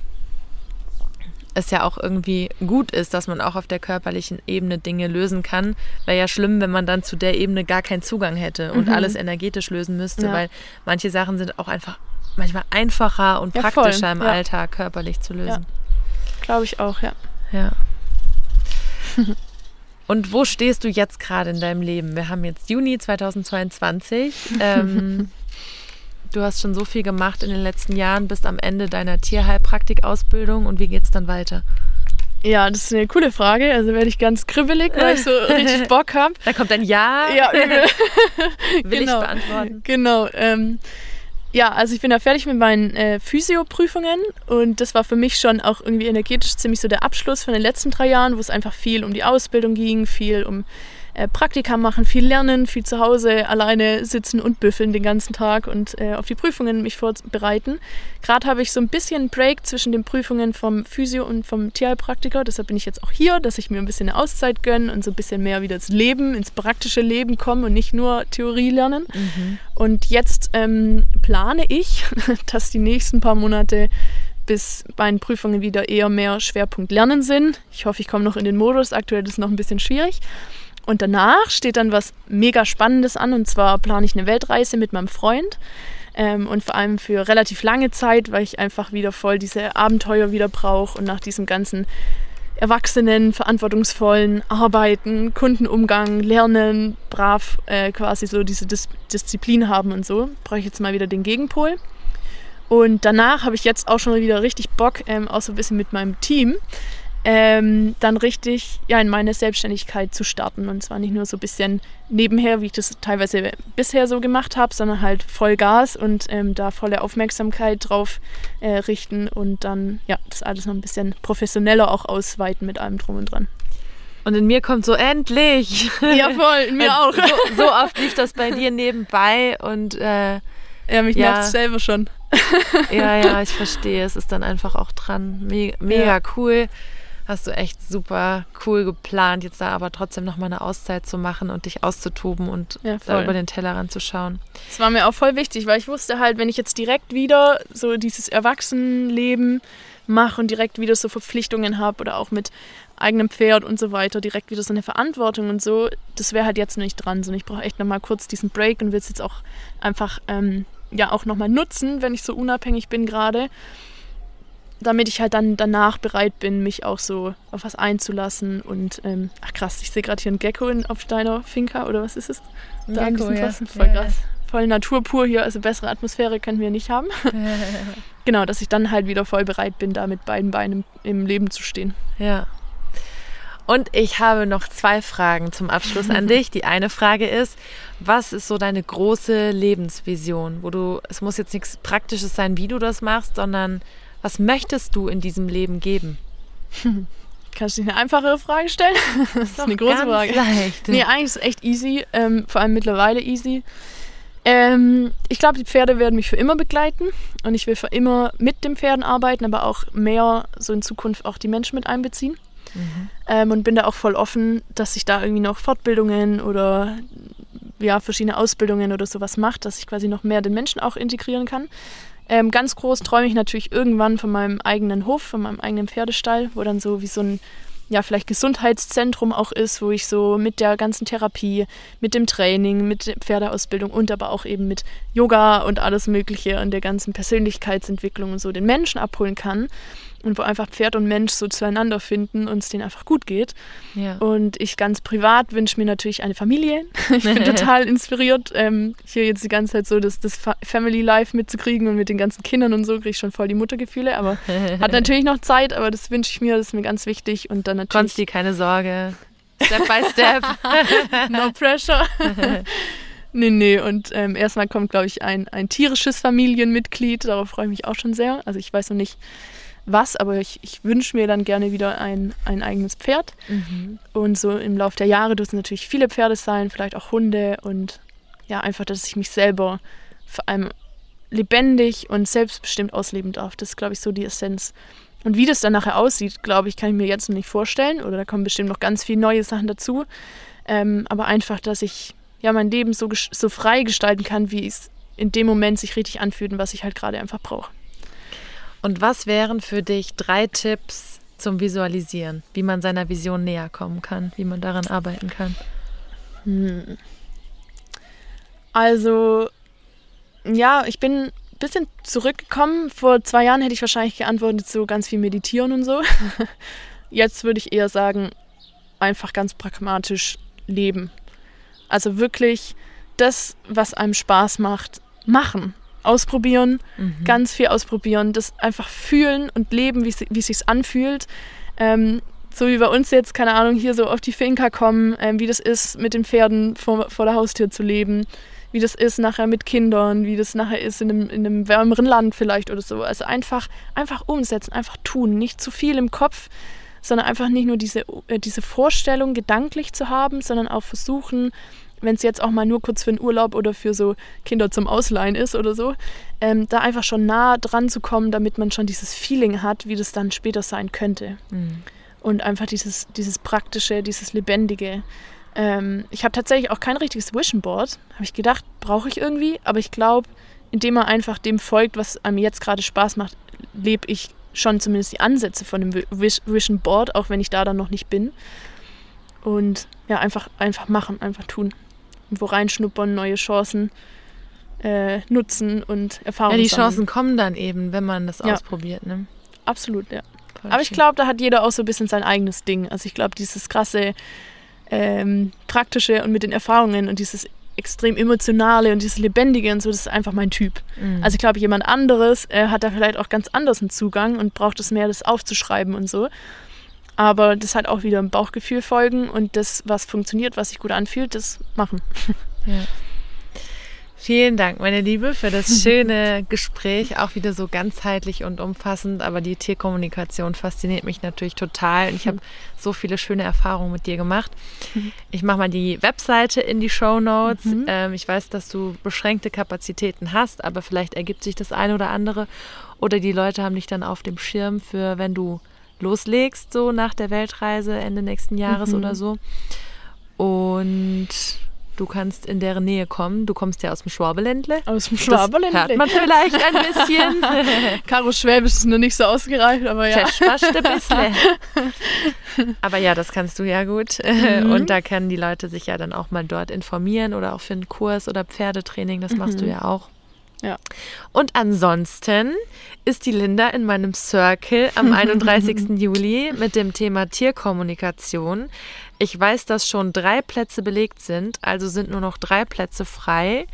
es ja auch irgendwie gut ist, dass man auch auf der körperlichen Ebene Dinge lösen kann. Wäre ja schlimm, wenn man dann zu der Ebene gar keinen Zugang hätte und Mhm. alles energetisch lösen müsste, Ja. weil manche Sachen sind auch einfach manchmal einfacher und Ja, voll. praktischer im Ja. Alltag körperlich zu lösen. Glaube ich auch, ja. Ja. [laughs] Und wo stehst du jetzt gerade in deinem Leben? Wir haben jetzt Juni 2022. Ähm, [laughs] du hast schon so viel gemacht in den letzten Jahren, bist am Ende deiner Tierheilpraktikausbildung und wie geht's dann weiter? Ja, das ist eine coole Frage. Also werde ich ganz kribbelig, weil ich so [laughs] richtig Bock habe. Da kommt ein Ja, Ja, übel. will [laughs] genau. ich beantworten. Genau. Ähm, ja, also ich bin da fertig mit meinen äh, Physio-Prüfungen und das war für mich schon auch irgendwie energetisch ziemlich so der Abschluss von den letzten drei Jahren, wo es einfach viel um die Ausbildung ging, viel um äh, Praktika machen, viel lernen, viel zu Hause alleine sitzen und büffeln den ganzen Tag und äh, auf die Prüfungen mich vorbereiten. Gerade habe ich so ein bisschen Break zwischen den Prüfungen vom Physio und vom Tierheilpraktiker, deshalb bin ich jetzt auch hier, dass ich mir ein bisschen eine Auszeit gönne und so ein bisschen mehr wieder ins Leben, ins praktische Leben komme und nicht nur Theorie lernen. Und jetzt ähm, plane ich, [laughs] dass die nächsten paar Monate bis bei den Prüfungen wieder eher mehr Schwerpunkt Lernen sind. Ich hoffe, ich komme noch in den Modus. Aktuell ist es noch ein bisschen schwierig. Und danach steht dann was mega Spannendes an. Und zwar plane ich eine Weltreise mit meinem Freund. Ähm, und vor allem für relativ lange Zeit, weil ich einfach wieder voll diese Abenteuer wieder brauche und nach diesem ganzen erwachsenen, verantwortungsvollen Arbeiten, Kundenumgang, Lernen, brav äh, quasi so diese Dis Disziplin haben und so, brauche ich jetzt mal wieder den Gegenpol. Und danach habe ich jetzt auch schon wieder richtig Bock, ähm, auch so ein bisschen mit meinem Team, ähm, dann richtig ja, in meine Selbstständigkeit zu starten. Und zwar nicht nur so ein bisschen nebenher, wie ich das teilweise bisher so gemacht habe, sondern halt voll Gas und ähm, da volle Aufmerksamkeit drauf äh, richten und dann ja, das alles noch ein bisschen professioneller auch ausweiten mit allem drum und dran. Und in mir kommt so endlich. Ja, voll, in mir [laughs] auch. So, so oft lief das bei dir nebenbei und äh, Ja, mich Ja. nervt selber schon. Ja, ja, [laughs] ich verstehe. Es ist dann einfach auch dran. Me mega Ja. cool. Hast du echt super cool geplant, jetzt da aber trotzdem noch mal eine Auszeit zu machen und dich auszutoben und Ja, da über den Tellerrand zu schauen. Das war mir auch voll wichtig, weil ich wusste halt, wenn ich jetzt direkt wieder so dieses Erwachsenenleben mache und direkt wieder so Verpflichtungen habe oder auch mit eigenem Pferd und so weiter, direkt wieder so eine Verantwortung und so, das wäre halt jetzt noch nicht dran, sondern ich brauche echt nochmal kurz diesen Break und will es jetzt auch einfach, ähm, ja, auch nochmal nutzen, wenn ich so unabhängig bin gerade, damit ich halt dann danach bereit bin, mich auch so auf was einzulassen und, ähm, ach krass, ich sehe gerade hier einen Gecko in, auf deiner Finca oder was ist es? Da an diesem Pfosten. Voll krass. Voll Natur pur hier, also bessere Atmosphäre können wir nicht haben. [laughs] genau, dass ich dann halt wieder voll bereit bin, da mit beiden Beinen im, im Leben zu stehen. Ja. Und ich habe noch zwei Fragen zum Abschluss an [laughs] dich. Die eine Frage ist, was ist so deine große Lebensvision, wo du, es muss jetzt nichts Praktisches sein, wie du das machst, sondern was möchtest du in diesem Leben geben? [laughs] Kannst du dir eine einfachere Frage stellen? [laughs] das ist eine große Frage. Leicht. Nee, eigentlich ist es echt easy, ähm, vor allem mittlerweile easy. Ähm, ich glaube, die Pferde werden mich für immer begleiten und ich will für immer mit den Pferden arbeiten, aber auch mehr so in Zukunft auch die Menschen mit einbeziehen. Mhm. Ähm, und bin da auch voll offen, dass ich da irgendwie noch Fortbildungen oder ja, verschiedene Ausbildungen oder sowas mache, dass ich quasi noch mehr den Menschen auch integrieren kann. Ähm, ganz groß träume ich natürlich irgendwann von meinem eigenen Hof, von meinem eigenen Pferdestall, wo dann so wie so ein ja, vielleicht Gesundheitszentrum auch ist, wo ich so mit der ganzen Therapie, mit dem Training, mit der Pferdeausbildung und aber auch eben mit Yoga und alles Mögliche und der ganzen Persönlichkeitsentwicklung und so den Menschen abholen kann und wo einfach Pferd und Mensch so zueinander finden und es denen einfach gut geht. Ja. Und ich ganz privat wünsche mir natürlich eine Familie. [laughs] Ich bin [laughs] total inspiriert, ähm, hier jetzt die ganze Zeit so das, das Family Life mitzukriegen und mit den ganzen Kindern und so kriege ich schon voll die Muttergefühle. Aber [laughs] hat natürlich noch Zeit, aber das wünsche ich mir, das ist mir ganz wichtig. Und dann natürlich. Konsti, keine Sorge. Step by step. no pressure. Nee, nee. Und ähm, erstmal kommt, glaube ich, ein, ein tierisches Familienmitglied. Darauf freue ich mich auch schon sehr. Also ich weiß noch nicht, was, aber ich, ich wünsche mir dann gerne wieder ein, ein eigenes Pferd. Mhm. Und so im Laufe der Jahre dürfen es natürlich viele Pferde sein, vielleicht auch Hunde und ja, einfach, dass ich mich selber vor allem lebendig und selbstbestimmt ausleben darf. Das ist, glaube ich, so die Essenz. Und wie das dann nachher aussieht, glaube ich, kann ich mir jetzt noch nicht vorstellen. Oder da kommen bestimmt noch ganz viele neue Sachen dazu. Ähm, aber einfach, dass ich ja mein Leben so, so frei gestalten kann, wie es in dem Moment sich richtig anfühlt und was ich halt gerade einfach brauche. Und was wären für dich drei Tipps zum Visualisieren, wie man seiner Vision näher kommen kann, wie man daran arbeiten kann? Hm. Also, ja, ich bin ein bisschen zurückgekommen. Vor zwei Jahren hätte ich wahrscheinlich geantwortet, so ganz viel meditieren und so. [laughs] Jetzt würde ich eher sagen, einfach ganz pragmatisch leben. Also wirklich das, was einem Spaß macht, machen ausprobieren, mhm. ganz viel ausprobieren, das einfach fühlen und leben, wie, wie es sich anfühlt. Ähm, so wie bei uns jetzt, keine Ahnung, hier so auf die Finca kommen, ähm, wie das ist, mit den Pferden vor, vor der Haustür zu leben, wie das ist nachher mit Kindern, wie das nachher ist in einem, in einem wärmeren Land vielleicht oder so. Also einfach, einfach umsetzen, einfach tun, nicht zu viel im Kopf, sondern einfach nicht nur diese, äh, diese Vorstellung gedanklich zu haben, sondern auch versuchen, wenn es jetzt auch mal nur kurz für einen Urlaub oder für so Kinder zum Ausleihen ist oder so, ähm, da einfach schon nah dran zu kommen, damit man schon dieses Feeling hat, wie das dann später sein könnte. Mhm. Und einfach dieses, dieses Praktische, dieses Lebendige. Ähm, ich habe tatsächlich auch kein richtiges Vision Board. Habe ich gedacht, brauche ich irgendwie. Aber ich glaube, indem man einfach dem folgt, was einem jetzt gerade Spaß macht, lebe ich schon zumindest die Ansätze von dem Vision Board, auch wenn ich da dann noch nicht bin. Und ja, einfach, einfach machen, einfach tun wo reinschnuppern, neue Chancen äh, nutzen und Erfahrungen Ja, die Chancen kommen dann eben, wenn man das ja. ausprobiert. Ne? Absolut, ja. Voll Aber ich glaube, da hat jeder auch so ein bisschen sein eigenes Ding. Also ich glaube, dieses krasse ähm, Praktische und mit den Erfahrungen und dieses extrem emotionale und dieses Lebendige und so, das ist einfach mein Typ. Mhm. Also ich glaube, jemand anderes äh, hat da vielleicht auch ganz anders einen Zugang und braucht es mehr, das aufzuschreiben und so. Aber das hat auch wieder ein Bauchgefühl folgen und das, was funktioniert, was sich gut anfühlt, das machen. Ja. Vielen Dank, meine Liebe, für das [laughs] schöne Gespräch. Auch wieder so ganzheitlich und umfassend. Aber die Tierkommunikation fasziniert mich natürlich total. Und ich habe so viele schöne Erfahrungen mit dir gemacht. Ich mache mal die Webseite in die Show Notes. Mhm. Ähm, ich weiß, dass du beschränkte Kapazitäten hast, aber vielleicht ergibt sich das eine oder andere. Oder die Leute haben dich dann auf dem Schirm für, wenn du loslegst, so nach der Weltreise Ende nächsten Jahres mhm. oder so. Und du kannst in deren Nähe kommen. Du kommst ja aus dem Schwabeländle. Aus dem Schwabeländle. hört man vielleicht ein bisschen. [laughs] Karo Schwäbisch ist noch nicht so ausgereift, aber ja. ein bisschen. [laughs] aber ja, das kannst du ja gut. Mhm. Und da können die Leute sich ja dann auch mal dort informieren oder auch für einen Kurs oder Pferdetraining. Das machst mhm. du ja auch. Ja. Und ansonsten ist die Linda in meinem Circle am [laughs] 31. Juli mit dem Thema Tierkommunikation. Ich weiß, dass schon drei Plätze belegt sind, also sind nur noch drei Plätze frei.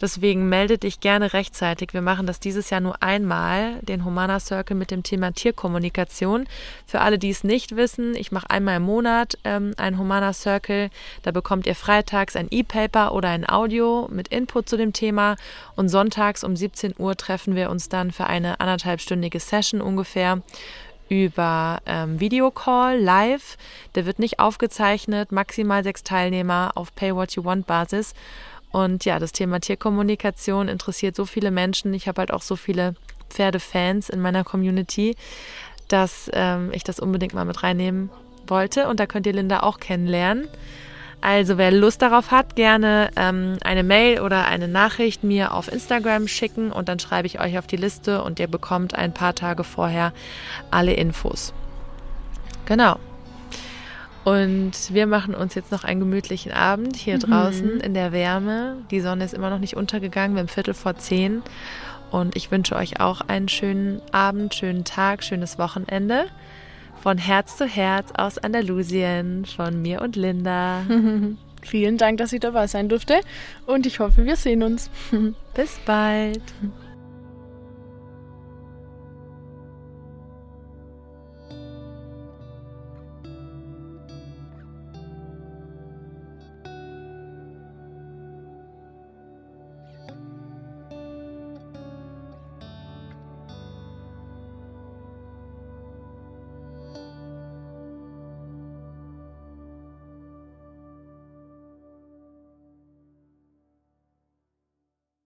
Deswegen melde dich gerne rechtzeitig. Wir machen das dieses Jahr nur einmal, den Humana Circle mit dem Thema Tierkommunikation. Für alle, die es nicht wissen, ich mache einmal im Monat ähm, einen Humana Circle. Da bekommt ihr freitags ein E-Paper oder ein Audio mit Input zu dem Thema. Und sonntags um 17 Uhr treffen wir uns dann für eine anderthalbstündige Session ungefähr über ähm, Videocall live. Der wird nicht aufgezeichnet, maximal sechs Teilnehmer auf Pay What You Want Basis. Und ja, das Thema Tierkommunikation interessiert so viele Menschen. Ich habe halt auch so viele Pferdefans in meiner Community, dass ähm, ich das unbedingt mal mit reinnehmen wollte. Und da könnt ihr Linda auch kennenlernen. Also wer Lust darauf hat, gerne ähm, eine Mail oder eine Nachricht mir auf Instagram schicken und dann schreibe ich euch auf die Liste und ihr bekommt ein paar Tage vorher alle Infos. Genau. Und wir machen uns jetzt noch einen gemütlichen Abend hier mhm. draußen in der Wärme. Die Sonne ist immer noch nicht untergegangen, wir haben Viertel vor zehn. Und ich wünsche euch auch einen schönen Abend, schönen Tag, schönes Wochenende. Von Herz zu Herz aus Andalusien von mir und Linda. [laughs] Vielen Dank, dass ich dabei sein durfte und ich hoffe, wir sehen uns. Bis bald. [laughs]